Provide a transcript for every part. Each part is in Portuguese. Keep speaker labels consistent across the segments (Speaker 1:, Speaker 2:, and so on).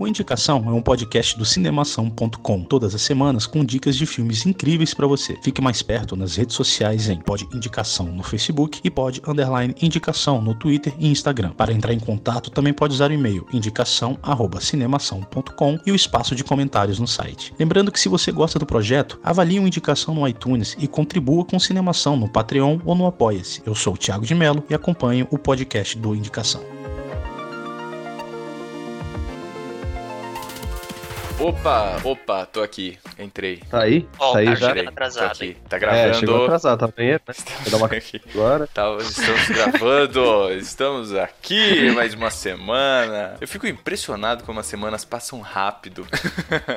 Speaker 1: O Indicação é um podcast do cinemação.com, todas as semanas com dicas de filmes incríveis pra você. Fique mais perto nas redes sociais em Pod Indicação no Facebook e Pod Underline Indicação no Twitter e Instagram. Para entrar em contato também pode usar o e-mail indicação@cinemação.com e o espaço de comentários no site. Lembrando que se você gosta do projeto, avalie o Indicação no iTunes e contribua com Cinemação no Patreon ou no Apoia-se. Eu sou o Thiago de Mello e acompanho o podcast do Indicação.
Speaker 2: Opa, opa, tô aqui. Entrei.
Speaker 3: Tá aí?
Speaker 4: Ó,
Speaker 3: tá aí
Speaker 4: tá
Speaker 3: já?
Speaker 2: Tô
Speaker 4: atrasado
Speaker 2: aqui. Tá
Speaker 3: É,
Speaker 2: gravando.
Speaker 3: chegou atrasado, tá bem, né? Vou dar uma
Speaker 2: aqui.
Speaker 3: agora.
Speaker 2: Tá, estamos gravando, estamos aqui mais uma semana. Eu fico impressionado como as semanas passam rápido.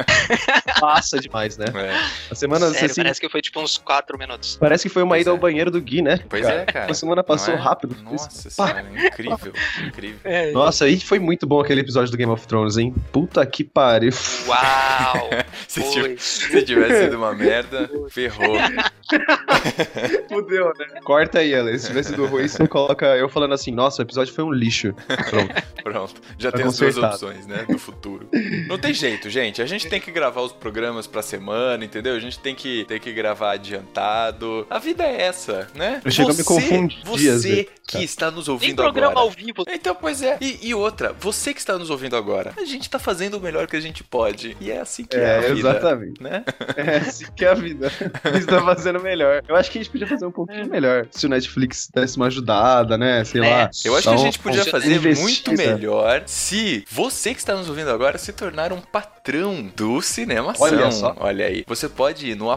Speaker 3: Passa demais, né?
Speaker 2: É,
Speaker 3: A semana,
Speaker 4: Sério,
Speaker 3: assim,
Speaker 4: parece que foi tipo uns 4 minutos.
Speaker 3: parece que foi uma
Speaker 2: Pois
Speaker 3: ida
Speaker 2: é.
Speaker 3: ao banheiro do Gui, né?
Speaker 2: Pois é, cara.
Speaker 3: A semana passou
Speaker 2: é?
Speaker 3: rápido.
Speaker 2: Nossa senhora, incrível, incrível.
Speaker 3: Nossa, aí foi muito bom aquele episódio do Game of Thrones, hein? Puta que pariu.
Speaker 4: Uau!
Speaker 2: Se,
Speaker 4: foi
Speaker 2: tiv- se tivesse sido uma merda, ferrou.
Speaker 3: Fudeu, né? Corta aí, Ela. Se tivesse sido ruim, você coloca eu falando assim, nossa, o episódio foi um lixo. Pronto.
Speaker 2: Pronto, já
Speaker 3: Tá
Speaker 2: tem as duas
Speaker 3: consertado.
Speaker 2: opções, né, do futuro. Não tem jeito, gente. A gente tem que gravar os programas pra semana, entendeu? A gente tem que, tem que gravar adiantado. A vida é essa, né?
Speaker 3: Eu chego a me confundir,
Speaker 2: Você que
Speaker 3: cara.
Speaker 2: está nos
Speaker 4: Tem
Speaker 2: ouvindo
Speaker 4: programa
Speaker 2: agora.
Speaker 4: ao vivo.
Speaker 2: Então, pois é. E, e outra, você que está nos ouvindo agora, a gente tá fazendo o melhor que a gente pode. E é assim que é,
Speaker 3: É,
Speaker 2: a vida.
Speaker 3: exatamente.
Speaker 2: Né?
Speaker 3: É assim que é a vida. Eles estão fazendo melhor. Eu acho que a gente podia fazer um pouquinho melhor. Se o Netflix desse uma ajudada, né? Sei
Speaker 4: Né?
Speaker 3: lá.
Speaker 2: Eu acho que a
Speaker 3: um-
Speaker 2: gente podia
Speaker 4: um-
Speaker 2: fazer
Speaker 3: investida.
Speaker 2: muito melhor se você que está nos ouvindo agora se tornar um patrão do Cinemação.
Speaker 3: Olha só.
Speaker 2: Olha aí. Você pode ir no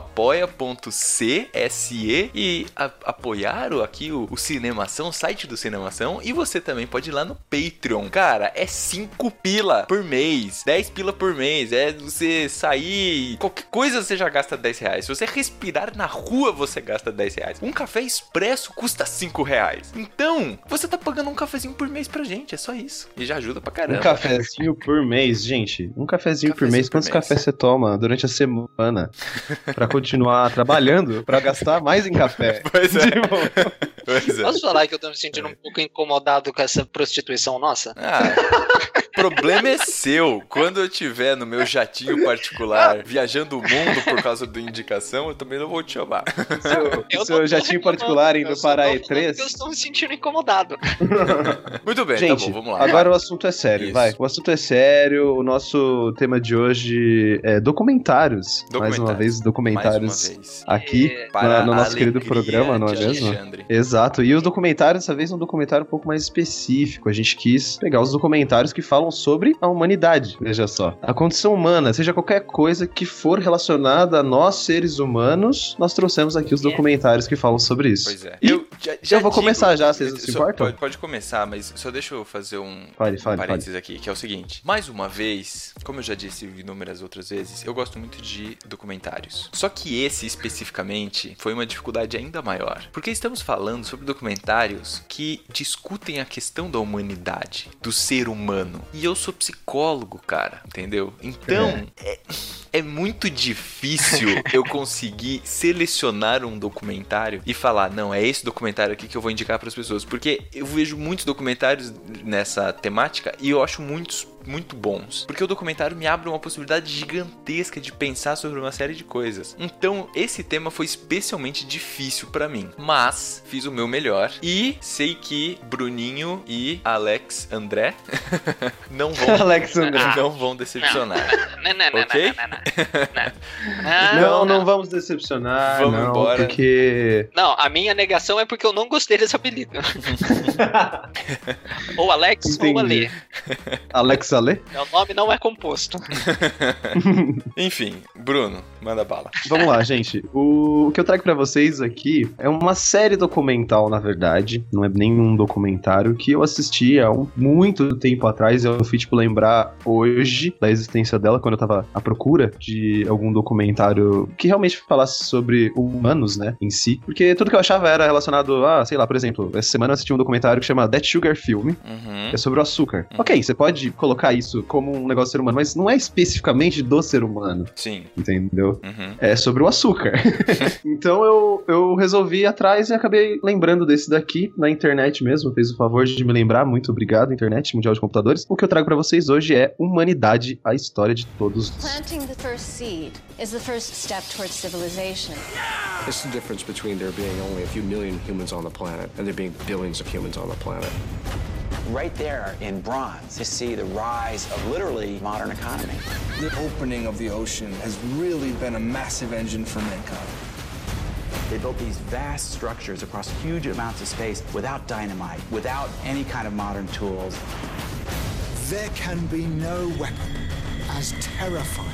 Speaker 2: apoia.cse e a- apoiar o, aqui o, o Cinemação, o site do Cinemação. E você também pode ir lá no Patreon. Cara, é 5 pila por mês, 10 pila por mês. Você sair, qualquer coisa você já gasta 10 reais. Se você respirar na rua, você gasta 10 reais. Um café expresso custa 5 reais. Então, você tá pagando um cafezinho por mês pra gente, é só isso. E já ajuda pra caramba.
Speaker 3: Um cafezinho por mês, gente. Um cafezinho, por
Speaker 2: Cafezinho
Speaker 3: mês.
Speaker 2: por
Speaker 3: Quantos
Speaker 2: mês.
Speaker 3: cafés você toma durante a semana pra continuar trabalhando, pra gastar mais em café?
Speaker 2: Pois é. Pois é.
Speaker 4: Posso falar que eu tô me sentindo um pouco incomodado com essa prostituição nossa?
Speaker 2: Ah, problema é seu. Quando eu tiver no meu jatinho particular viajando o mundo por causa da indicação, eu também não vou te chamar.
Speaker 3: seu,
Speaker 4: Eu
Speaker 3: seu jatinho particular indo para a
Speaker 4: tô falando que Eu
Speaker 3: E3.
Speaker 4: estou me sentindo incomodado.
Speaker 2: Muito bem,
Speaker 3: Gente,
Speaker 2: tá bom, vamos lá.
Speaker 3: agora o assunto é sério,
Speaker 2: Isso.
Speaker 3: vai. O assunto é sério, o nosso tema de hoje é documentários. Mais uma
Speaker 2: Documentários.
Speaker 3: vez, documentários
Speaker 2: uma vez.
Speaker 3: aqui
Speaker 4: É,
Speaker 3: na- no nosso querido programa, não é mesmo?
Speaker 2: Alexandre.
Speaker 3: Exato, e os documentários, dessa vez, é um documentário um pouco mais específico. A gente quis pegar os documentários que falam sobre a humanidade, veja só. A condição humana, seja qualquer coisa que for relacionada a nós, seres humanos, nós trouxemos aqui os
Speaker 4: Yeah.
Speaker 3: documentários que falam sobre isso.
Speaker 2: Pois é.
Speaker 3: E
Speaker 2: Eu, já, já
Speaker 3: eu vou
Speaker 2: digo-
Speaker 3: começar já, vocês não se importam?
Speaker 2: Pode, pode começar, mas só deixa eu fazer um,
Speaker 3: Fale,
Speaker 2: um
Speaker 3: fale, fale.
Speaker 2: parênteses aqui, que é o seguinte. Mais uma vez, como eu já disse inúmeras outras vezes, eu gosto muito de documentários. Só que esse especificamente foi uma dificuldade ainda maior. Porque estamos falando sobre documentários que discutem a questão da humanidade, do ser humano. E eu sou psicólogo, cara, entendeu? Então, é, é muito difícil eu conseguir selecionar um documentário e falar, não, é esse documentário aqui que eu vou indicar para as pessoas, porque eu vejo muitos documentários nessa temática e eu acho muitos muito bons, porque o documentário me abre uma possibilidade gigantesca de pensar sobre uma série de coisas. Então, esse tema foi especialmente difícil para mim, mas fiz o meu melhor e sei que Bruninho e Alex André não vão
Speaker 3: Alex André.
Speaker 2: não vão decepcionar.
Speaker 4: Não, não, não,
Speaker 3: vamos decepcionar,
Speaker 2: Vamos
Speaker 3: não,
Speaker 2: embora.
Speaker 3: porque...
Speaker 4: Não, a minha negação é porque eu não gostei desse apelido. ou Alex ou
Speaker 3: Entendi.
Speaker 4: Ale.
Speaker 3: Alex precisa ler?
Speaker 4: O nome não é composto.
Speaker 2: Enfim, Bruno, manda bala.
Speaker 3: Vamos lá, gente. O, o que eu trago pra vocês aqui é uma série documental, na verdade. Não é nenhum documentário que eu assisti há um, muito tempo atrás. Eu fui, tipo, lembrar hoje da existência dela, quando eu tava à procura de algum documentário que realmente falasse sobre humanos, né, em si. Porque tudo que eu achava era relacionado a, sei lá, por exemplo, essa semana eu assisti um documentário que chama That Sugar Film,
Speaker 2: Uhum.
Speaker 3: que é sobre o açúcar. Ok, você pode colocar isso como um negócio do ser humano, mas não é especificamente do ser humano,
Speaker 2: Sim.
Speaker 3: entendeu?
Speaker 2: Uhum.
Speaker 3: É sobre o açúcar. então eu, eu resolvi ir atrás e acabei lembrando desse daqui na internet mesmo. Fez o favor de me lembrar. Muito obrigado, internet, Mundial de Computadores. O que eu trago pra vocês hoje é Humanidade, a história de todos.
Speaker 5: Planting the first seed is the first step towards civilization.
Speaker 6: It's the difference between there being only a few million humans on the planet and there being billions of humans on the planet.
Speaker 7: right there in bronze, you see the rise of literally modern economy.
Speaker 8: The opening of the ocean has really been a massive engine for mankind.
Speaker 7: They built these vast structures across huge amounts of space without dynamite, without any kind of modern tools.
Speaker 8: There can be no weapon as terrifying.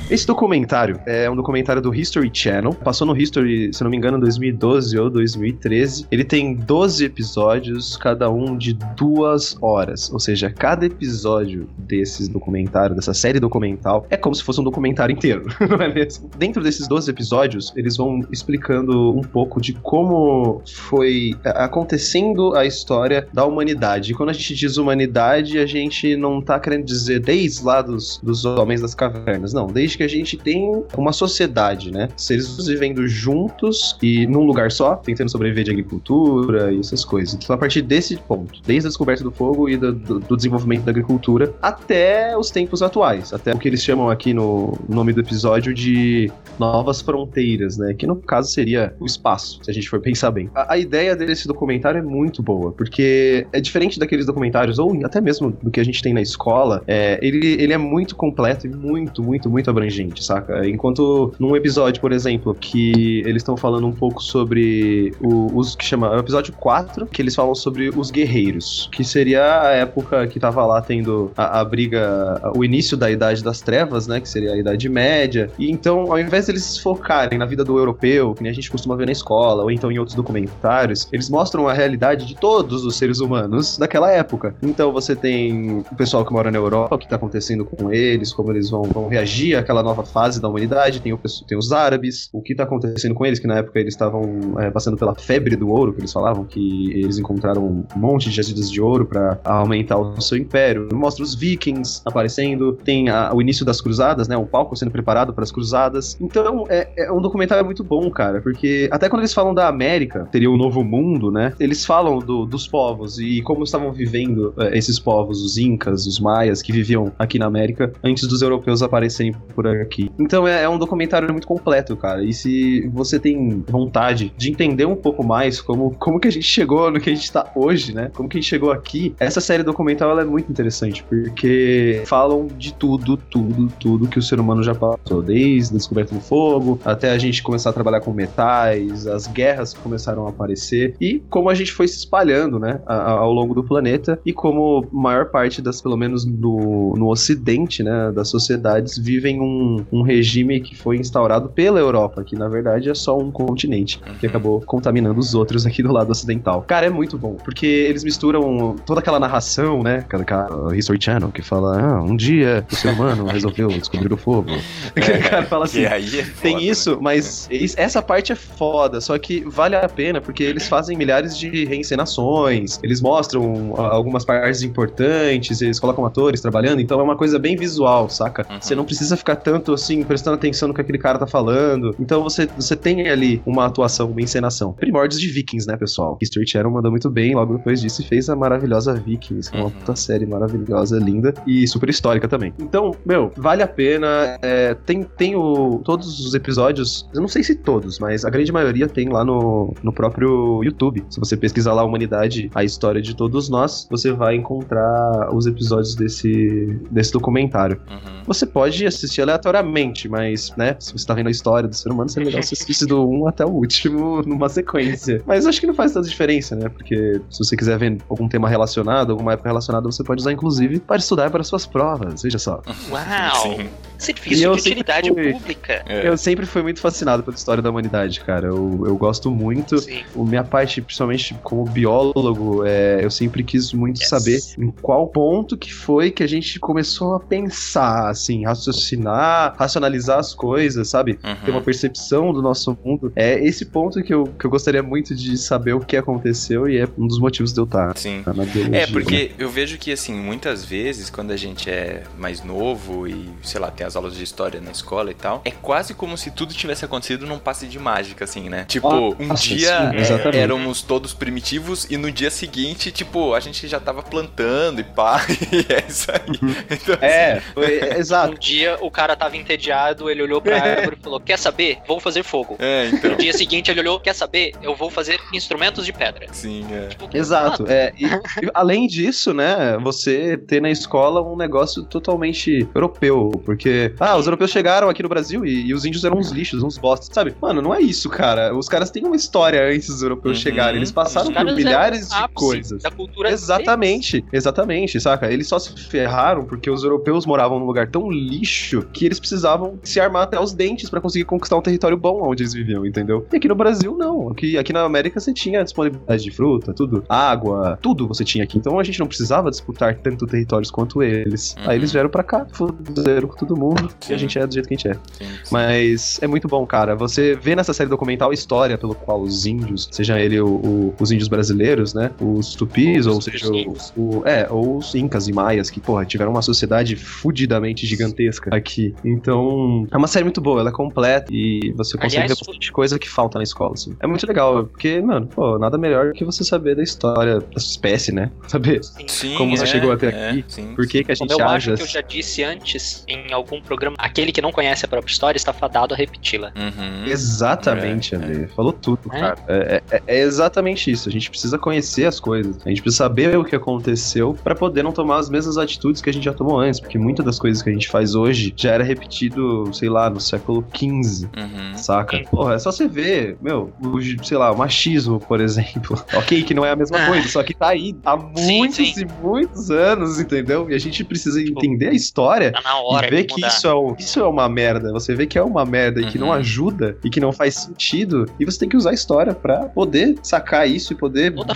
Speaker 3: Esse documentário é um documentário do History Channel. Passou no History, se não me engano, em 2012 ou 2013. Ele tem 12 episódios, cada um de duas horas. Ou seja, cada episódio desses documentários, dessa série documental, é como se fosse um documentário inteiro, não é mesmo? Dentro desses 12 episódios, eles vão explicando um pouco de como foi acontecendo a história da humanidade. E quando a gente diz humanidade, a gente não tá querendo dizer desde lá dos, dos homens cavernas, não. Desde que a gente tem uma sociedade, né? Seres vivendo juntos e num lugar só, tentando sobreviver de agricultura e essas coisas. Então, a partir desse ponto, desde a descoberta do fogo e do, do- do desenvolvimento da agricultura, até os tempos atuais, até o que eles chamam aqui no nome do episódio de novas fronteiras, né? Que no caso seria o espaço, se a gente for pensar bem. A, a ideia desse documentário é muito boa, porque é diferente daqueles documentários, ou até mesmo do que a gente tem na escola, é, ele, ele é muito completo e muito, muito, muito abrangente, saca? Enquanto num episódio, por exemplo, que eles estão falando um pouco sobre o, os que chama é o episódio 4, que eles falam sobre os guerreiros, que seria a época que tava lá tendo a, a briga, o início da Idade das Trevas, né? Que seria a Idade Média. E então, ao invés deles se focarem na vida do europeu, que a gente costuma ver na escola, ou então em outros documentários, eles mostram a realidade de todos os seres humanos daquela época. Então você tem o pessoal que mora na Europa, o que tá acontecendo com eles, como eles vão, vão reagir àquela nova fase da humanidade, tem, o, tem os árabes, o que tá acontecendo com eles, que na época eles estavam é, passando pela febre do ouro, que eles falavam, que eles encontraram um monte de jazidas de ouro para aumentar o seu império. Mostra os vikings aparecendo, tem a- o início das cruzadas, né, um palco sendo preparado para as cruzadas. Então é, é um documentário muito bom, cara, porque até quando eles falam da América, teria o novo mundo, né, eles falam do- dos povos e como estavam vivendo é, esses povos, os incas, os maias, que viviam aqui na América antes dos europeus aparecerem por aqui. Então é, é um documentário muito completo, cara. E se você tem vontade de entender um pouco mais como, como que a gente chegou no que a gente tá hoje, né? Como que a gente chegou aqui, essa série documental é muito interessante, porque falam de tudo, tudo, tudo que o ser humano já passou, desde a descoberta do fogo, até a gente começar a trabalhar com metais, as guerras que começaram a aparecer, e como a gente foi se espalhando, né, ao longo do planeta, e como maior parte das, pelo menos no, no ocidente, né, das sociedades, vivem um, um regime que foi instaurado pela Europa, que na verdade é só um continente, que acabou contaminando os outros aqui do lado ocidental. Cara, é muito bom, porque eles misturam toda aquela narração, né, aquela, aquela History Channel, que fala, ah, um dia o ser humano resolveu descobrir o fogo. o cara fala assim,
Speaker 2: é
Speaker 3: tem
Speaker 2: foda,
Speaker 3: isso, mas essa parte é foda, só que vale a pena porque eles fazem milhares de reencenações, eles mostram algumas partes importantes, eles colocam atores trabalhando, então é uma coisa bem visual, saca?
Speaker 2: Uhum.
Speaker 3: Você não precisa ficar tanto assim, prestando atenção no que aquele cara tá falando. Então você, você tem ali uma atuação, uma encenação. Primórdios de Vikings, né, pessoal? History Channel mandou muito bem logo depois disso e fez a maravilhosa Vikings, que é uma
Speaker 2: Uhum.
Speaker 3: puta série maravilhosa, linda e super histórica também. Então, meu, vale a pena. é, tem tem o, todos os episódios, eu não sei se todos, mas a grande maioria tem lá no, no próprio YouTube. Se você pesquisar lá Humanidade, a história de todos nós, você vai encontrar os episódios desse, desse documentário.
Speaker 2: Uhum.
Speaker 3: Você pode assistir aleatoriamente, mas, né, se você tá vendo a história do ser humano, seria legal se assistisse do 1 até o último numa sequência. Mas acho que não faz tanta diferença, né? Porque se você quiser ver algum tema relacionado, alguma época relacionada, você pode usar, inclusive, para estudar para suas provas, veja só.
Speaker 4: Uau!
Speaker 2: Sim.
Speaker 4: Serviço
Speaker 3: E eu
Speaker 4: de utilidade
Speaker 3: fui-
Speaker 4: pública.
Speaker 2: É.
Speaker 3: Eu sempre fui muito fascinado pela história da humanidade, cara. Eu, eu gosto muito.
Speaker 4: Sim.
Speaker 3: O minha parte, principalmente como biólogo, é, eu sempre quis muito
Speaker 4: Yes.
Speaker 3: saber em qual ponto que foi que a gente começou a pensar, assim, raciocinar, racionalizar as coisas, sabe? Ter uma
Speaker 2: Uhum.
Speaker 3: percepção do nosso mundo. É esse ponto que eu, que eu gostaria muito de saber o que aconteceu e é um dos motivos de eu estar
Speaker 2: Sim.
Speaker 3: na biologia.
Speaker 2: É, porque eu vejo que, assim, muitas vezes, quando a gente é mais novo e, sei lá, tem as aulas de história na escola e tal, é quase como se tudo tivesse acontecido num passe de mágica, assim, né? Tipo, um
Speaker 3: Nossa,
Speaker 2: dia
Speaker 3: sim,
Speaker 2: é, éramos todos primitivos e no dia seguinte, tipo, a gente já tava plantando e pá, e é isso aí. Então,
Speaker 3: É, foi- é,
Speaker 4: Um
Speaker 3: exato.
Speaker 4: dia o cara tava entediado, ele olhou pra árvore e falou: Quer saber? Vou fazer fogo.
Speaker 2: É, então.
Speaker 4: No dia seguinte ele olhou: Quer saber? Eu vou fazer instrumentos de pedra.
Speaker 2: Sim, é.
Speaker 4: Tipo,
Speaker 3: Exato. É, e, e além disso, né, você ter na escola um negócio totalmente europeu, porque, ah, os europeus chegaram aqui no Brasil e, e os índios eram uns lixos, uns bostas, sabe? Mano, não é isso, cara. Os caras têm uma história antes dos europeus
Speaker 2: Uhum.
Speaker 3: chegarem. Eles passaram por milhares de coisas.
Speaker 4: Da cultura
Speaker 3: Exatamente, exatamente, saca? Eles só se ferraram porque os europeus moravam num lugar tão lixo que eles precisavam se armar até os dentes pra conseguir conquistar um território bom onde eles viviam, entendeu? E aqui no Brasil, não. Aqui, aqui na América você tinha disponibilidade de fruta, tudo, água, tudo você tinha aqui. Então a gente não precisava disputar tanto territórios quanto eles.
Speaker 2: Uhum.
Speaker 3: Aí eles vieram pra cá, fuderam com todo mundo, e
Speaker 2: Sim.
Speaker 3: a gente é do jeito que a gente é.
Speaker 2: Sim, sim.
Speaker 3: Mas é muito bom, cara. Você vê nessa série documental a história pelo qual os índios, seja ele o, o- os índios brasileiros, né? Os tupis,
Speaker 4: Os
Speaker 3: ou seja,
Speaker 4: tupis.
Speaker 3: o, o- é, ou os incas e maias, que, porra, tiveram uma sociedade fudidamente gigantesca aqui. Então, é uma série muito boa, ela é completa e você consegue
Speaker 4: Aliás,
Speaker 3: ver bastante coisa que falta na escola, assim. É muito legal, porque, mano, pô, nada melhor que você saber da história da sua espécie, né? Saber
Speaker 2: Sim,
Speaker 3: como você
Speaker 2: é,
Speaker 3: chegou até
Speaker 2: é,
Speaker 3: aqui,
Speaker 2: sim,
Speaker 3: por que,
Speaker 2: sim.
Speaker 3: que a gente
Speaker 4: Como eu
Speaker 3: age
Speaker 4: acho que eu já disse antes em algum programa, aquele que não conhece a própria história está fadado a repeti-la.
Speaker 2: Uhum.
Speaker 3: Exatamente,
Speaker 2: É,
Speaker 3: Ale. Falou tudo,
Speaker 4: É?
Speaker 3: cara. É, é- é exatamente isso. A gente precisa conhecer as coisas. A gente precisa saber o que aconteceu pra poder não tomar as mesmas atitudes que a gente já tomou antes. Porque muitas das coisas que a gente faz hoje já era repetido, sei lá, no século XV.
Speaker 2: Uhum.
Speaker 3: Saca?
Speaker 4: Sim.
Speaker 3: Porra, é só você ver, meu, o, sei lá, o machismo, por exemplo. ok, que não é a mesma
Speaker 4: Ah.
Speaker 3: coisa, só que tá aí há
Speaker 4: Sim,
Speaker 3: muitos
Speaker 4: sim.
Speaker 3: e muitos anos, entendeu? E a gente precisa entender a história
Speaker 4: Tá na hora
Speaker 3: e ver que
Speaker 4: mudar.
Speaker 3: isso é, um- isso é uma merda. Você vê que é uma merda e que não
Speaker 2: Uhum.
Speaker 3: ajuda e que não faz sentido. E você tem que usar a história pra poder sacar isso e poder botar,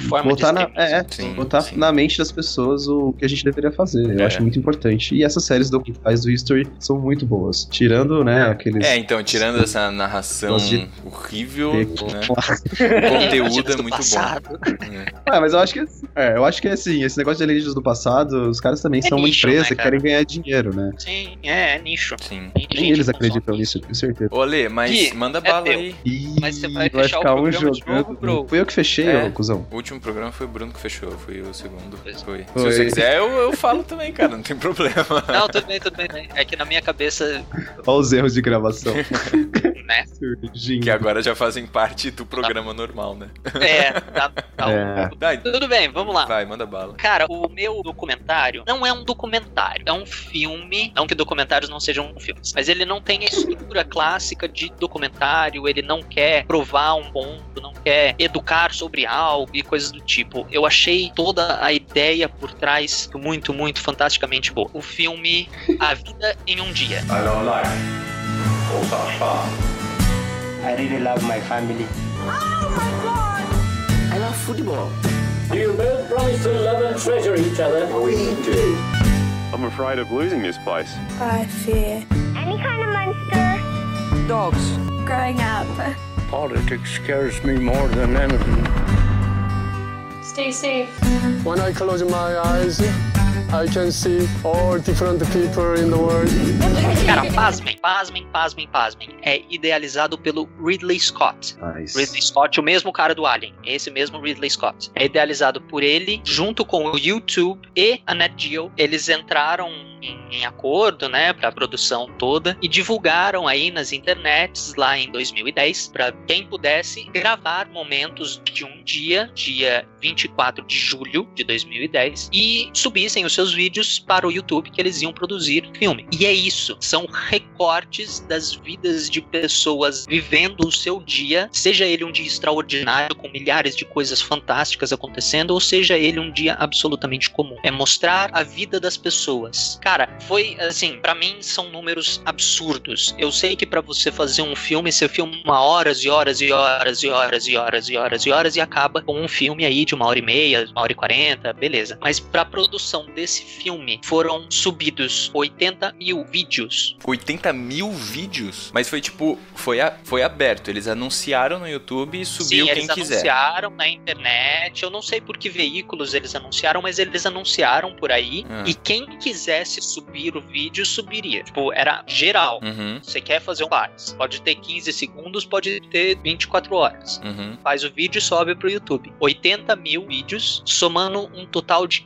Speaker 3: na,
Speaker 4: extremismo.
Speaker 3: é,
Speaker 2: Sim,
Speaker 3: botar
Speaker 2: sim.
Speaker 3: na mente das pessoas o que a gente deveria fazer. Eu
Speaker 2: É.
Speaker 3: acho muito importante. E essas séries documentais do History são muito boas. Tirando, né, aqueles.
Speaker 2: É, então, tirando essa narração
Speaker 3: de-
Speaker 2: horrível,
Speaker 3: ter-
Speaker 2: né? O conteúdo é muito
Speaker 4: passado.
Speaker 2: bom. É.
Speaker 3: Ah, mas eu acho que é, eu acho que é assim, esse negócio de alienígenas do passado, os caras também
Speaker 4: É
Speaker 3: são uma
Speaker 4: nicho,
Speaker 3: empresa
Speaker 4: né,
Speaker 3: que querem ganhar dinheiro, né?
Speaker 4: Sim, é, é nicho.
Speaker 2: Sim.
Speaker 3: Nem
Speaker 4: gente
Speaker 3: eles acreditam nisso, tenho certeza.
Speaker 2: Ô, Lê, mas
Speaker 4: Gui,
Speaker 2: manda
Speaker 4: é
Speaker 2: bala
Speaker 4: teu.
Speaker 2: aí.
Speaker 3: Ih,
Speaker 4: Mas você vai
Speaker 3: vai
Speaker 4: fechar o
Speaker 3: ficar um
Speaker 4: programa de
Speaker 3: jogando.
Speaker 4: novo, bro?
Speaker 3: Fui eu que fechei,
Speaker 2: É.
Speaker 3: ô cuzão.
Speaker 2: O último programa foi o Bruno que fechou, foi o segundo. Foi. Se
Speaker 3: Foi.
Speaker 2: você quiser, eu, eu falo também, cara, não tem problema.
Speaker 4: Não, tudo bem, tudo bem. né? É que na minha cabeça,
Speaker 3: Olha os erros de gravação.
Speaker 4: né?
Speaker 3: Surgindo.
Speaker 2: Que agora já fazem parte do programa normal, né?
Speaker 4: É, tá, tá
Speaker 3: É.
Speaker 2: Vai,
Speaker 4: Tudo bem, vamos lá.
Speaker 2: vai, manda bala.
Speaker 4: Cara, o meu documentário não é um documentário, é um filme. Não que documentários não sejam filmes, mas ele não tem a estrutura clássica de documentário, ele não quer provar um ponto, não quer educar sobre algo e coisas do tipo. Eu achei toda a ideia por trás muito, muito fantasticamente boa. O filme A Vida em um Dia.
Speaker 9: I really love my family.
Speaker 6: I love football.
Speaker 9: Do you both promise to love and treasure each other. We do.
Speaker 10: I'm afraid of losing this place.
Speaker 5: I fear
Speaker 11: Any kind of monster?
Speaker 6: Dogs.
Speaker 5: growing up.
Speaker 9: Politics scares me more than anything.
Speaker 5: Stay safe.
Speaker 9: When I close my eyes, I can see all different people in the world.
Speaker 4: Cara, pasmem, pasmem, pasmem, pasmem. É idealizado pelo Ridley Scott.
Speaker 3: Nice.
Speaker 4: Ridley Scott, o mesmo cara do Alien, esse mesmo Ridley Scott. É idealizado por ele, junto com o YouTube e a Net Geo. Eles entraram em, em acordo, né, para a produção toda e divulgaram aí nas internets lá em 2010 para quem pudesse gravar momentos de um dia, dia 24 de julho de 2010, e subissem os seus vídeos para o YouTube que eles iam produzir filme. E é isso, são recortes das vidas de pessoas vivendo o seu dia, seja ele um dia extraordinário com milhares de coisas fantásticas acontecendo, ou seja ele um dia absolutamente comum. É mostrar a vida das pessoas. Cara, foi assim, para mim são números absurdos. Eu sei que para você fazer um filme, você filma horas e horas e horas e horas e horas e horas e horas e acaba com um filme aí de uma hora e meia, uma hora e quarenta, beleza. Mas pra produção desse filme foram subidos 80 mil vídeos.
Speaker 2: 80 mil vídeos? Mas foi tipo, foi, a, foi aberto. Eles anunciaram no YouTube e subiu
Speaker 4: Sim,
Speaker 2: quem
Speaker 4: eles
Speaker 2: quiser.
Speaker 4: anunciaram na internet. Eu não sei por que veículos eles anunciaram, mas eles anunciaram por aí.
Speaker 2: Ah.
Speaker 4: E quem quisesse subir o vídeo, subiria. Tipo, era geral.
Speaker 2: Uhum,
Speaker 4: Você quer fazer um faz. Pode ter 15 segundos, pode ter 24 horas.
Speaker 2: uhum.
Speaker 4: Faz o vídeo e sobe pro YouTube. 80 mil vídeos, somando um total de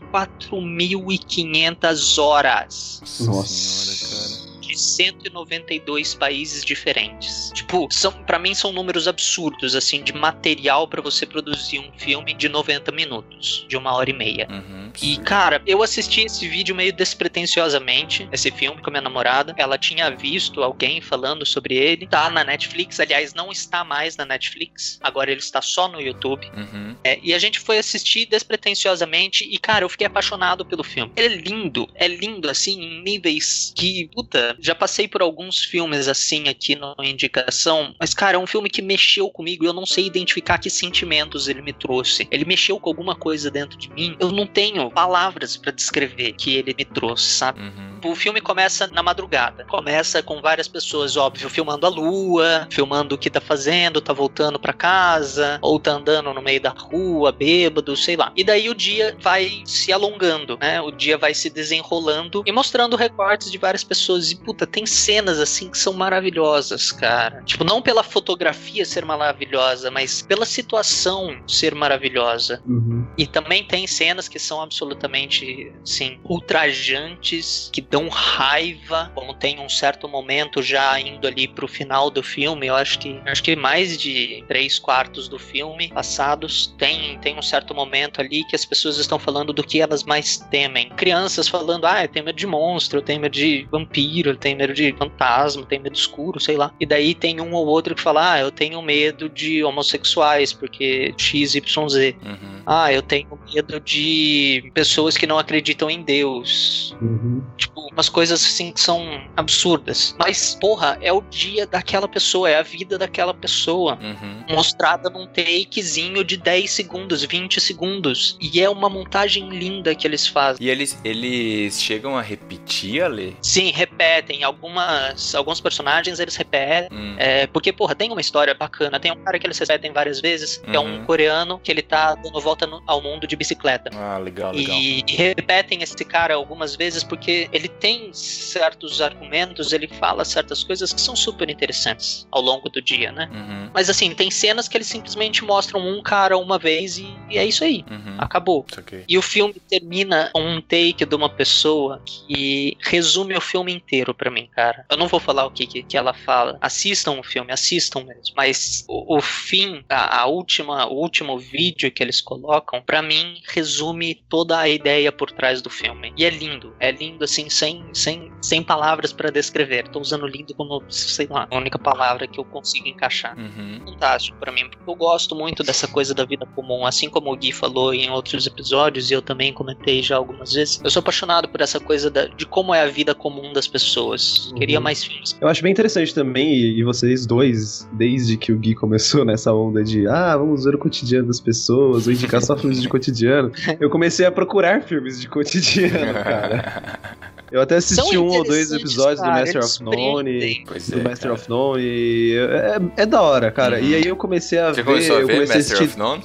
Speaker 4: 4.500 horas.
Speaker 2: Nossa senhora, cara.
Speaker 4: De 192 países diferentes. Tipo, são, para mim são números absurdos, assim, de material pra você produzir um filme de 90 minutos, de uma hora e meia.
Speaker 2: Uhum,
Speaker 4: E, cara, eu assisti esse vídeo meio despretensiosamente, esse filme com a minha namorada. Ela tinha visto alguém falando sobre ele. Tá na Netflix, aliás, não está mais na Netflix. Agora ele está só no YouTube.
Speaker 2: uhum.
Speaker 4: É, e a gente foi assistir despretensiosamente e, cara, eu fiquei apaixonado pelo filme. Ele é lindo, é lindo, assim, em níveis que, puta, já passei por alguns filmes assim aqui na indicação, mas, cara, é um filme que mexeu comigo e eu não sei identificar que sentimentos ele me trouxe. Ele mexeu com alguma coisa dentro de mim. Eu não tenho palavras pra descrever que ele me trouxe, sabe?
Speaker 2: Uhum.
Speaker 4: O filme começa na madrugada. Começa com várias pessoas, óbvio, filmando a lua, filmando o que tá fazendo, tá voltando pra casa, ou tá andando no meio da rua, bêbado, sei lá. E daí o dia vai se alongando, né? O dia vai se desenrolando e mostrando recortes de várias pessoas. E puta, tem cenas assim que são maravilhosas, cara. Tipo, não pela fotografia ser maravilhosa, mas pela situação ser maravilhosa.
Speaker 3: Uhum.
Speaker 4: E também tem cenas que são absolutamente, assim, ultrajantes, que dão raiva, como tem um certo momento já indo ali pro final do filme, eu acho que acho que mais de três quartos do filme passados tem, tem um certo momento ali que as pessoas estão falando do que elas mais temem. Crianças falando, ah, eu tenho medo de monstro, eu tenho medo de vampiro, eu tenho medo de fantasma, eu tenho medo escuro, sei lá. E daí tem um ou outro que fala, ah, eu tenho medo de homossexuais, porque XYZ.
Speaker 2: Uhum.
Speaker 4: Ah, eu tenho medo de pessoas que não acreditam em Deus.
Speaker 3: Uhum.
Speaker 4: Tipo, umas coisas assim que são absurdas. Mas, porra, é o dia daquela pessoa, é a vida daquela pessoa.
Speaker 2: Uhum.
Speaker 4: Mostrada num takezinho de 10 segundos, 20 segundos. E é uma montagem linda que eles fazem.
Speaker 2: E eles, eles chegam a repetir, Ale?
Speaker 4: Sim, repetem. Algumas, alguns personagens eles repetem.
Speaker 2: Hum.
Speaker 4: É, porque, porra, tem uma história bacana. Tem um cara que eles repetem várias vezes, que é um
Speaker 2: Uhum.
Speaker 4: coreano, que ele tá dando volta no- ao mundo de bicicleta.
Speaker 2: Ah, legal, legal.
Speaker 4: E, e repetem esse cara algumas vezes porque ele tem certos argumentos, ele fala certas coisas que são super interessantes ao longo do dia, né?
Speaker 2: Uhum.
Speaker 4: Mas assim, tem cenas que eles simplesmente mostram um cara uma vez e, e é isso aí.
Speaker 2: Uhum.
Speaker 4: Acabou.
Speaker 2: Aqui.
Speaker 4: E o filme termina com um take de uma pessoa que resume o filme inteiro pra mim, cara. Eu não vou falar o que, que, que ela fala. Assistam o filme, assistam mesmo. Mas o, o fim, a, a última, o último vídeo que eles colocam, pra mim, resume toda a ideia por trás do filme. E é lindo. É lindo, assim, sem, sem, sem palavras pra descrever. Tô usando lindo como, sei lá, a única palavra que eu consigo encaixar
Speaker 2: Uhum.
Speaker 4: fantástico pra mim, porque eu gosto muito dessa coisa da vida comum, assim como o Gui falou em outros episódios e eu também comentei já algumas vezes. Eu sou apaixonado por essa coisa da- de como é a vida comum das pessoas. Queria
Speaker 3: Uhum.
Speaker 4: mais filmes.
Speaker 3: Eu acho bem interessante também, e, e vocês dois, desde que o Gui começou nessa onda de ah, vamos ver o cotidiano das pessoas, ou indicar só filmes de cotidiano, eu comecei a procurar filmes de cotidiano, cara. Eu até assisti um ou dois episódios do
Speaker 4: cara,
Speaker 3: Master of None.
Speaker 2: Pois
Speaker 3: Do
Speaker 2: é,
Speaker 3: Master
Speaker 2: cara.
Speaker 3: of None. e É, é da hora, cara.
Speaker 2: Uhum.
Speaker 3: E aí eu comecei a
Speaker 2: Você
Speaker 3: ver.
Speaker 2: começou a
Speaker 3: eu
Speaker 2: ver
Speaker 3: comecei
Speaker 2: Master
Speaker 3: a assistir.
Speaker 2: of None?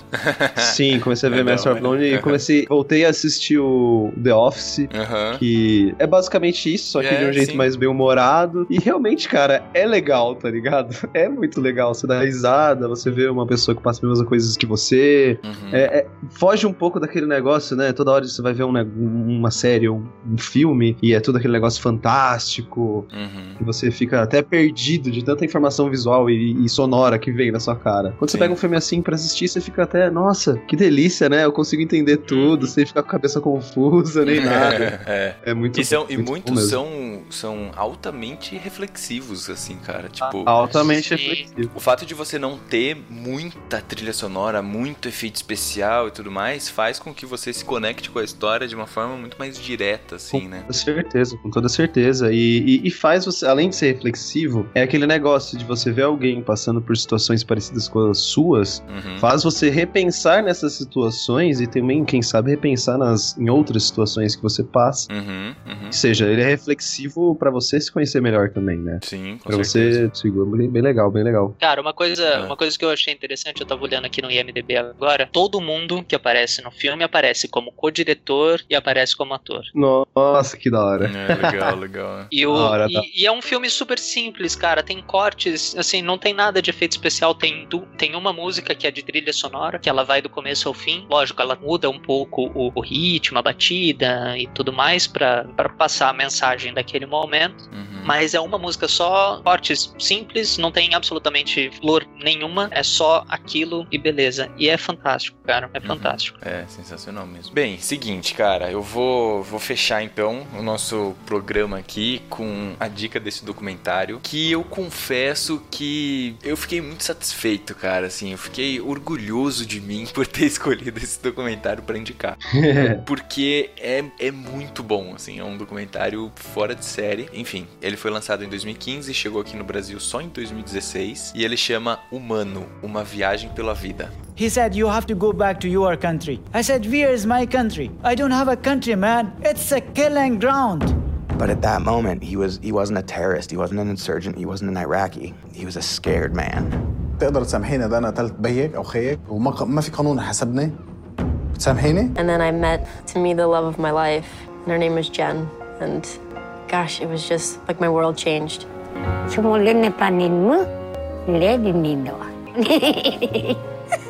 Speaker 3: Sim, comecei a ver
Speaker 2: Legal,
Speaker 3: Master of? None e
Speaker 2: Uhum.
Speaker 3: comecei. Voltei a assistir o The Office.
Speaker 2: Aham.
Speaker 3: Que é basicamente isso, só que
Speaker 2: É,
Speaker 3: de um jeito
Speaker 2: sim.
Speaker 3: mais bem humorado. E realmente, cara, é legal, tá ligado? É muito legal. Você dá risada, você vê uma pessoa que passa pelas mesmas coisas que você.
Speaker 2: Uhum.
Speaker 3: É, é- foge um pouco daquele negócio, né? Toda hora você vai ver um ne- uma série ou um filme e é tudo aquele negócio fantástico,
Speaker 2: Uhum.
Speaker 3: que você fica até perdido de tanta informação visual e, e sonora que vem na sua cara. Quando você
Speaker 2: Sim.
Speaker 3: pega um filme assim pra assistir, você fica até, nossa, que delícia, né? Eu consigo entender tudo, sem ficar com a cabeça confusa nem nada.
Speaker 2: é.
Speaker 3: É muito
Speaker 2: E, são, e
Speaker 3: muito bom
Speaker 2: muitos
Speaker 3: mesmo.
Speaker 2: são, são altamente reflexivos, assim, cara. Tipo,
Speaker 3: altamente
Speaker 4: Sim.
Speaker 3: reflexivo.
Speaker 2: o fato de você não ter muita trilha sonora, muito efeito especial e tudo mais, faz com que você se conecte com a história de uma forma muito mais direta, assim, né?
Speaker 3: Com certeza, com toda certeza. E, e, e faz você, além de ser reflexivo, é aquele negócio de você ver alguém passando por situações parecidas com as suas,
Speaker 2: Uhum.
Speaker 3: faz você repensar nessas situações e também, quem sabe, repensar nas, em outras situações que você passa.
Speaker 2: Uhum, uhum.
Speaker 3: Ou seja, ele é reflexivo pra você se conhecer melhor também, né?
Speaker 2: Sim, com
Speaker 3: Pra
Speaker 2: certeza.
Speaker 3: você, Sigo, bem, bem legal, bem legal.
Speaker 4: Cara, uma coisa,
Speaker 2: É.
Speaker 4: uma coisa que eu achei interessante, eu tava olhando aqui no IMDB agora, todo mundo que aparece no filme aparece como co-diretor e aparece como ator.
Speaker 3: Nossa, que da hora.
Speaker 2: É, legal, legal.
Speaker 4: E, o,
Speaker 3: hora,
Speaker 4: e,
Speaker 3: tá.
Speaker 4: e é um filme super simples, cara. Tem cortes, assim, não tem nada de efeito especial. Tem, du- tem uma música que é de trilha sonora, que ela vai do começo ao fim. Lógico, ela muda um pouco o, o ritmo, a batida e tudo mais pra pra passar a mensagem daquele momento.
Speaker 2: Uhum.
Speaker 4: Mas é uma música só, cortes simples, não tem absolutamente flor nenhuma, é só aquilo e beleza. E é fantástico, cara, é fantástico.
Speaker 2: É, sensacional mesmo. Bem, seguinte, cara, eu vou, vou fechar então o nosso programa aqui com a dica desse documentário, que eu confesso que eu fiquei muito satisfeito, cara, assim, eu fiquei orgulhoso de mim por ter escolhido esse documentário pra indicar. Porque é, é muito bom, assim, é um documentário fora de série. Enfim, ele foi lançado em 2015 e chegou aqui no Brasil só em 2016, e ele chama Humano, Uma Viagem pela Vida.
Speaker 12: He said, You have to go back to your country. I said, Where is my country? I don't have a country, man. It's a killing ground.
Speaker 13: But at that moment, he was he wasn't a terrorist, he wasn't an insurgent, he wasn't an Iraqi. He was a scared man.
Speaker 14: تقدر تسامحيني ده انا قتلت بيك او خيك وما ق- ما في قانون حسبني بتسامحيني
Speaker 15: And then I met, to me, the love of my life. And her name was Jen. And gosh, it was just like my world changed.
Speaker 16: Sumulan na panin mo, lady nido.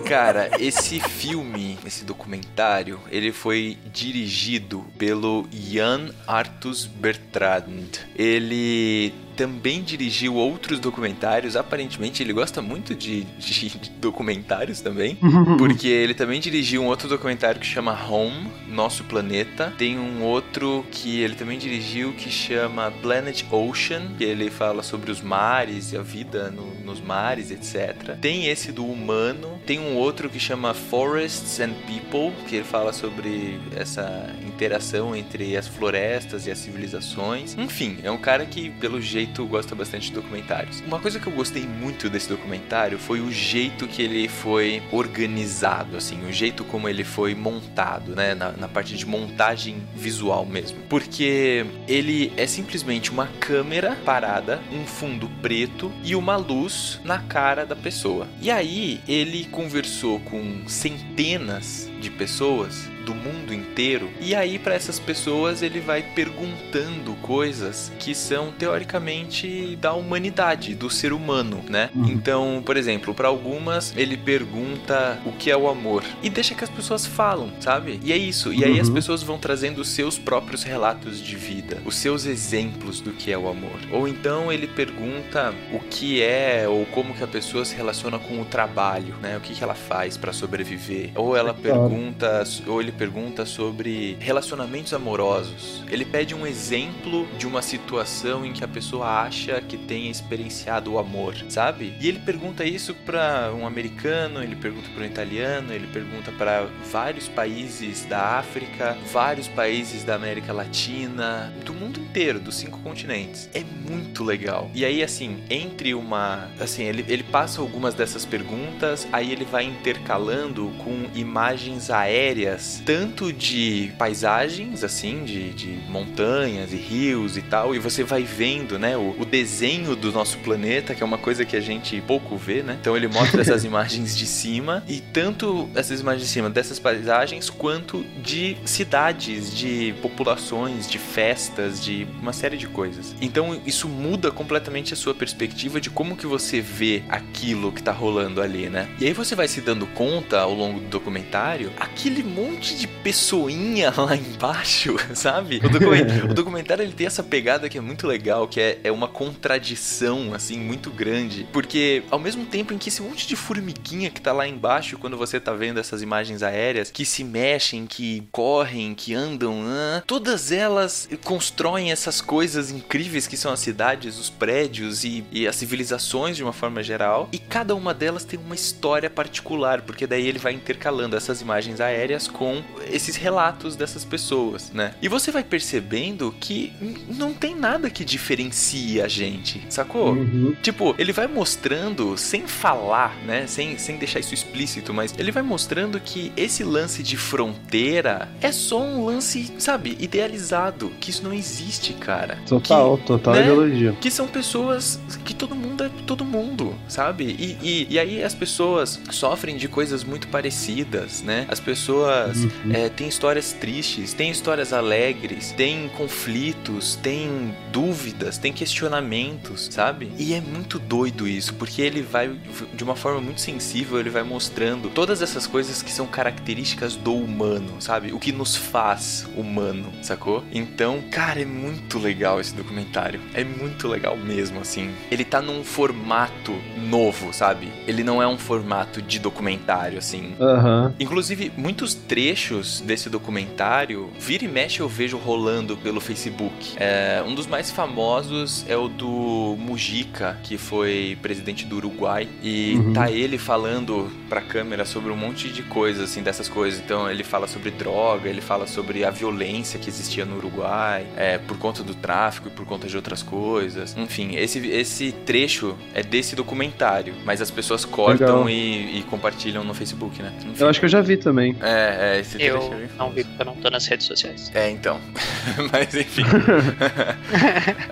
Speaker 2: Cara, esse filme, esse documentário, ele foi dirigido pelo Jan Artus Bertrand. Ele também dirigiu outros documentários. Aparentemente, ele gosta muito de, de- de documentários também. Porque ele também dirigiu um outro documentário que chama Home, Nosso Planeta. Tem um outro que ele também dirigiu que chama Planet Ocean, que ele fala sobre os mares e a vida no- nos mares, etc. Tem esse do humano. Tem um outro que chama Forests and People, que ele fala sobre essa interação entre as florestas e as civilizações. Enfim, é um cara que, pelo jeito, gosta bastante de documentários. Uma coisa que eu gostei muito desse documentário foi o jeito que ele foi organizado, assim, o jeito como ele foi montado, né, na, na parte de montagem visual mesmo. Porque ele é simplesmente uma câmera parada, um fundo preto e uma luz na cara da pessoa. E aí ele conversou com centenas de pessoas do mundo inteiro. E aí para essas pessoas ele vai perguntando coisas que são teoricamente da humanidade, do ser humano, né? Então, por exemplo, para algumas ele pergunta o que é o amor e deixa que as pessoas falam, sabe? E é isso. E aí as
Speaker 3: Uhum.
Speaker 2: pessoas vão trazendo os seus próprios relatos de vida, os seus exemplos do que é o amor. Ou então ele pergunta o que é ou como que a pessoa se relaciona com o trabalho, né? O que que ela faz para sobreviver? Ou ela pergunta, ou ele pergunta sobre relacionamentos amorosos. Ele pede um exemplo de uma situação em que a pessoa acha que tenha experienciado o amor, sabe? E ele pergunta isso para um americano, ele pergunta para um italiano, ele pergunta para vários países da África, vários países da América Latina, do mundo inteiro, dos cinco continentes. É muito legal. E aí, assim, entre uma. Assim, ele, ele passa algumas dessas perguntas, aí ele vai intercalando com imagens aéreas, tanto de paisagens, assim, de, de montanhas e rios e tal, e você vai vendo, né, o, o desenho do nosso planeta, que é uma coisa que a gente pouco vê, né? Então ele mostra essas imagens de cima, e tanto essas imagens de cima dessas paisagens, quanto de cidades, de populações, de festas, de uma série de coisas. Então isso muda completamente a sua perspectiva de como que você vê aquilo que tá rolando ali, né? E aí você vai se dando conta ao longo do documentário documentário, aquele monte de pessoinha lá embaixo, sabe? O, documentário, o documentário ele tem essa pegada que é muito legal, que é, é uma contradição, assim, muito grande. Porque ao mesmo tempo em que esse monte de formiguinha que tá lá embaixo, quando você tá vendo essas imagens aéreas, que se mexem, que correm, que andam, ah, todas elas constroem essas coisas incríveis que são as cidades, os prédios e, e as civilizações de uma forma geral. E cada uma delas tem uma história particular, porque daí ele vai intercalando essas imagens aéreas com esses relatos dessas pessoas, né? E você vai percebendo que não tem nada que diferencie a gente, sacou?
Speaker 3: Uhum.
Speaker 2: Tipo, ele vai mostrando, sem falar, né? Sem, sem deixar isso explícito, mas ele vai mostrando que esse lance de fronteira é só um lance, sabe, idealizado. Que isso não existe, cara.
Speaker 3: Total,
Speaker 2: que,
Speaker 3: total
Speaker 2: né?
Speaker 3: ideologia.
Speaker 2: Que são pessoas que todo mundo é todo mundo, sabe? E, e, e aí as pessoas sofrem de coisas muito parecidas, né? As pessoas
Speaker 3: Uhum.
Speaker 2: É, têm histórias tristes, têm histórias alegres, têm conflitos, têm dúvidas, têm questionamentos, sabe? E é muito doido isso, porque ele vai, de uma forma muito sensível, ele vai mostrando todas essas coisas que são características do humano, sabe? O que nos faz humano, sacou? Então, cara, é muito legal esse documentário. É muito legal mesmo, assim. Ele tá num formato novo, sabe? Ele não é um formato de documentário, assim.
Speaker 3: Aham.
Speaker 2: Inclusive, muitos trechos desse documentário, vira e mexe eu vejo rolando pelo Facebook. É, um dos mais famosos é o do Mujica, que foi presidente do Uruguai. E
Speaker 3: Uhum.
Speaker 2: tá ele falando pra câmera sobre um monte de coisas, assim, dessas coisas. Então, ele fala sobre droga, ele fala sobre a violência que existia no Uruguai, é, por conta do tráfico e por conta de outras coisas. Enfim, esse, esse trecho é desse documentário, mas as pessoas cortam e, e compartilham no Facebook, né? Enfim.
Speaker 3: Eu acho que eu já vi também.
Speaker 2: É, é, esse
Speaker 4: Eu não vi porque eu não tô nas redes sociais.
Speaker 2: É, então. Mas enfim.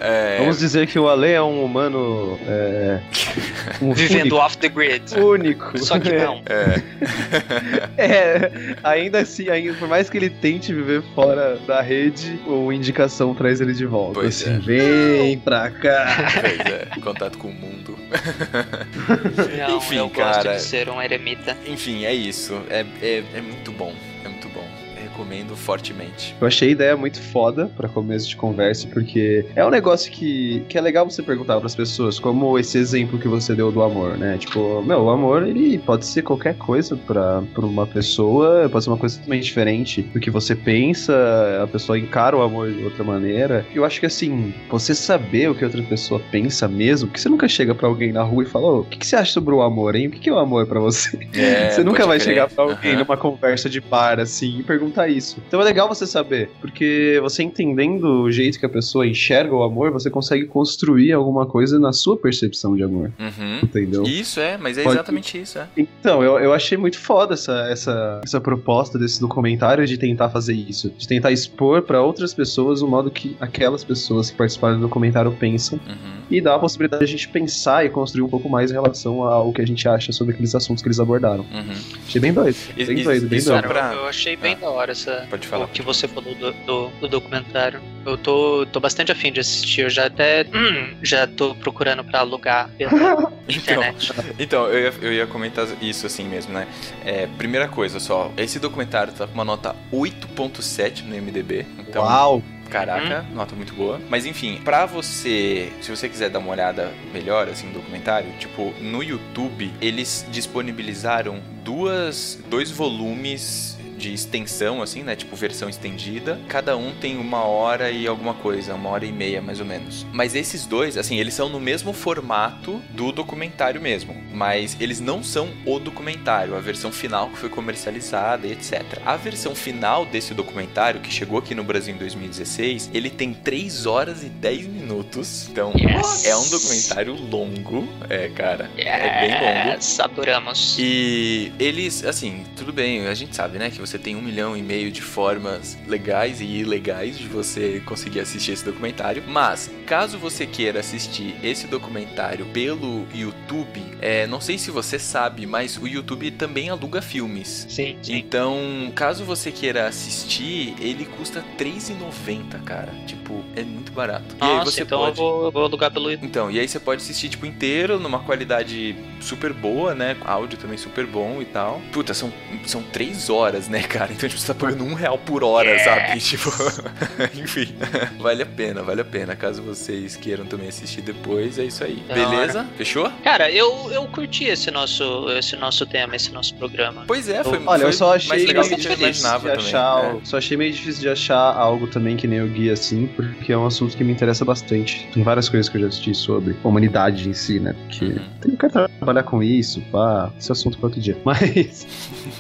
Speaker 2: É,
Speaker 3: Vamos dizer que o Ale é um humano. É, um
Speaker 4: Vivendo
Speaker 3: único.
Speaker 4: off the grid.
Speaker 3: Único.
Speaker 4: Só que não.
Speaker 2: É.
Speaker 3: É, ainda assim, ainda, por mais que ele tente viver fora da rede, o indicação traz ele de volta.
Speaker 2: Pois
Speaker 3: assim,
Speaker 2: é.
Speaker 3: vem pra cá.
Speaker 2: Pois é, contato com o mundo.
Speaker 4: Não,
Speaker 2: Enfim,
Speaker 4: eu gosto
Speaker 2: cara.
Speaker 4: de ser um eremita.
Speaker 2: Enfim, é isso. É, é, é muito bom. Recomendo fortemente.
Speaker 3: Eu achei a ideia muito foda pra começo de conversa, porque é um negócio que, que é legal você perguntar pras pessoas, como esse exemplo que você deu do amor, né? Tipo, meu, o amor, ele pode ser qualquer coisa pra, pra uma pessoa, pode ser uma coisa totalmente diferente do que você pensa, a pessoa encara o amor de outra maneira. Eu acho que, assim, você saber o que outra pessoa pensa mesmo, porque você nunca chega pra alguém na rua e fala, ô, o que, que você acha sobre o amor, hein? O que, que é o amor pra você?
Speaker 2: É,
Speaker 3: você nunca vai
Speaker 2: crer.
Speaker 3: chegar pra alguém
Speaker 2: Aham.
Speaker 3: numa conversa de bar, assim, e perguntar isso. Então é legal você saber, porque você entendendo o jeito que a pessoa enxerga o amor, você consegue construir alguma coisa na sua percepção de amor.
Speaker 2: Uhum.
Speaker 3: Entendeu?
Speaker 2: Isso é, mas é
Speaker 3: Pode-
Speaker 2: exatamente isso, é.
Speaker 3: Então, eu, eu achei muito foda essa, essa, essa proposta desse documentário de tentar fazer isso. De tentar expor pra outras pessoas o modo que aquelas pessoas que participaram do documentário pensam.
Speaker 2: Uhum.
Speaker 3: E dar a possibilidade de a gente pensar e construir um pouco mais em relação ao que a gente acha sobre aqueles assuntos que eles abordaram.
Speaker 2: Uhum.
Speaker 3: Achei bem doido. Bem doido, bem doido.
Speaker 2: pra-
Speaker 4: Eu achei bem da hora essa,
Speaker 2: Pode falar.
Speaker 4: o que você falou do, do, do documentário. Eu tô, tô bastante afim de assistir. Eu já até hum, já tô procurando pra alugar pela internet.
Speaker 2: Então, eu ia, eu ia comentar isso assim mesmo, né? É, primeira coisa só, esse documentário tá com uma nota 8.7 no MDB. Então,
Speaker 3: Uau!
Speaker 2: Caraca, nota muito boa. Mas enfim, pra você, se você quiser dar uma olhada melhor assim no documentário, tipo, no YouTube, eles disponibilizaram duas dois volumes de extensão, assim, né? Tipo, versão estendida. Cada um tem uma hora e alguma coisa, uma hora e meia, mais ou menos. Mas esses dois, assim, eles são no mesmo formato do documentário mesmo. Mas eles não são o documentário, a versão final que foi comercializada e etc. A versão final desse documentário, que chegou aqui no Brasil em 2016, ele tem 3 horas e 10 minutos. Então,
Speaker 4: Yes.
Speaker 2: é um documentário longo. É, cara. É bem longo.
Speaker 4: Yes, adoramos.
Speaker 2: E eles, assim, tudo bem, a gente sabe, né, que você tem um milhão e meio de formas legais e ilegais de você conseguir assistir esse documentário. Mas, caso você queira assistir esse documentário pelo YouTube, é, não sei se você sabe, mas o YouTube também aluga filmes.
Speaker 4: Sim, sim.
Speaker 2: Então, caso você queira assistir, ele custa R$3,90, cara. Tipo, é muito barato. e aí
Speaker 4: Nossa,
Speaker 2: você
Speaker 4: então
Speaker 2: pode...
Speaker 4: eu, vou, eu vou alugar pelo YouTube.
Speaker 2: Então, e aí você pode assistir, tipo, inteiro, numa qualidade super boa, né? Áudio também super bom e tal. Puta, são, são três horas, né, cara? Então, tipo, você tá pagando um real por hora, sabe? Tipo, enfim. vale a pena, vale a pena. Caso vocês queiram também assistir depois, é isso aí.
Speaker 4: Da
Speaker 2: Beleza?
Speaker 4: hora.
Speaker 2: Fechou?
Speaker 4: Cara, eu, eu curti esse nosso, esse nosso tema, esse nosso programa.
Speaker 2: Pois é, foi
Speaker 3: Olha,
Speaker 2: foi
Speaker 3: eu só achei
Speaker 2: mais legal que imaginava
Speaker 3: de
Speaker 2: também.
Speaker 3: achar,
Speaker 2: é.
Speaker 3: al- só achei meio difícil de achar algo também que nem o guia assim, porque é um assunto que me interessa bastante. Tem várias coisas que eu já assisti sobre a humanidade em si, né? Porque
Speaker 2: Uhum.
Speaker 3: tem quero trabalhar com isso, pá, esse assunto para outro dia. Mas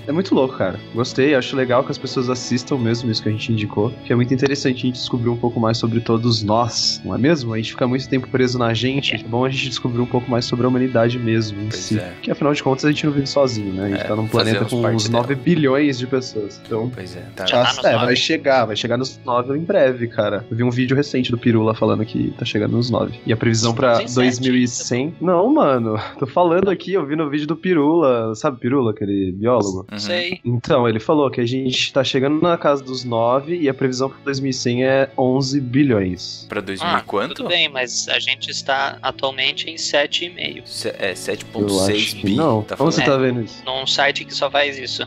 Speaker 3: é muito louco, cara. Gostei, acho legal que as pessoas assistam mesmo isso que a gente indicou, que é muito interessante a gente descobrir um pouco mais sobre todos nós, não é mesmo? A gente fica muito tempo preso na gente, é bom a gente descobrir um pouco mais sobre a humanidade mesmo em si.
Speaker 2: é.
Speaker 3: Que afinal de contas a gente não vive sozinho, né? A gente
Speaker 2: É,
Speaker 3: tá num planeta com uns
Speaker 2: dela.
Speaker 3: 9 bilhões de pessoas. Então,
Speaker 2: Pois é, tá.
Speaker 4: Já tá
Speaker 3: é, vai chegar, vai chegar nos 9 em breve, cara. Eu vi um vídeo recente do Pirula falando que tá chegando nos 9. E a previsão
Speaker 4: sete
Speaker 3: 2100. Não, mano, tô falando aqui, eu vi no vídeo do Pirula, sabe Pirula, aquele biólogo?
Speaker 2: Uhum.
Speaker 4: Sei.
Speaker 3: Então, ele falou que a gente tá chegando na casa dos 9 e a previsão pra 2100 é 11 bilhões.
Speaker 2: Pra 2000
Speaker 4: Ah,
Speaker 2: quanto?
Speaker 4: Tudo bem, mas a gente está atualmente em 7,5.
Speaker 2: Se- É
Speaker 3: Eu acho
Speaker 2: 7.6
Speaker 3: que
Speaker 2: bi.
Speaker 3: não.
Speaker 2: Tá
Speaker 3: Como
Speaker 2: falando?
Speaker 3: você tá vendo isso?
Speaker 4: Num site que só faz isso.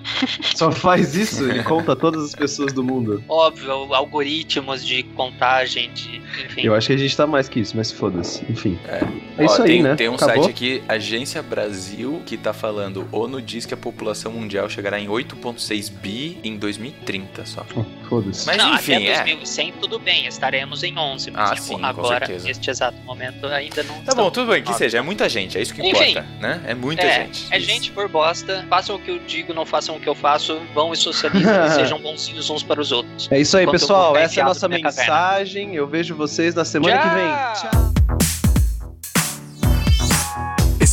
Speaker 3: Só faz isso? Ele conta todas as pessoas do mundo.
Speaker 4: Óbvio, algoritmos de contagem, de. Enfim.
Speaker 3: Eu acho que a gente tá mais que isso, mas foda-se. Enfim.
Speaker 2: É.
Speaker 3: É isso
Speaker 2: Ó,
Speaker 3: aí,
Speaker 2: tem,
Speaker 3: né?
Speaker 2: Tem um
Speaker 3: Acabou?
Speaker 2: site aqui, Agência Brasil, que tá falando: ONU diz que a população mundial chegará em 8,6 bi em 2030 só.
Speaker 3: Oh, Foda-se.
Speaker 2: Mas
Speaker 4: não,
Speaker 2: enfim,
Speaker 4: até
Speaker 2: é.
Speaker 4: 2100 tudo bem, estaremos em 11, mas
Speaker 2: Ah,
Speaker 4: tipo,
Speaker 2: sim,
Speaker 4: agora, neste exato momento, ainda não
Speaker 2: Tá bom, tudo bem, que seja. É muita gente, é isso que
Speaker 4: Enfim.
Speaker 2: importa, né? É muita
Speaker 4: é,
Speaker 2: gente.
Speaker 4: É
Speaker 2: Isso.
Speaker 4: gente por bosta. Façam o que eu digo, não façam o que eu faço. Vão e socializem e sejam bonzinhos uns para os outros.
Speaker 3: É isso aí,
Speaker 4: Enquanto
Speaker 3: pessoal. Essa é a nossa
Speaker 4: minha caverna.
Speaker 3: mensagem. Eu vejo vocês na semana que vem.
Speaker 4: Tchau!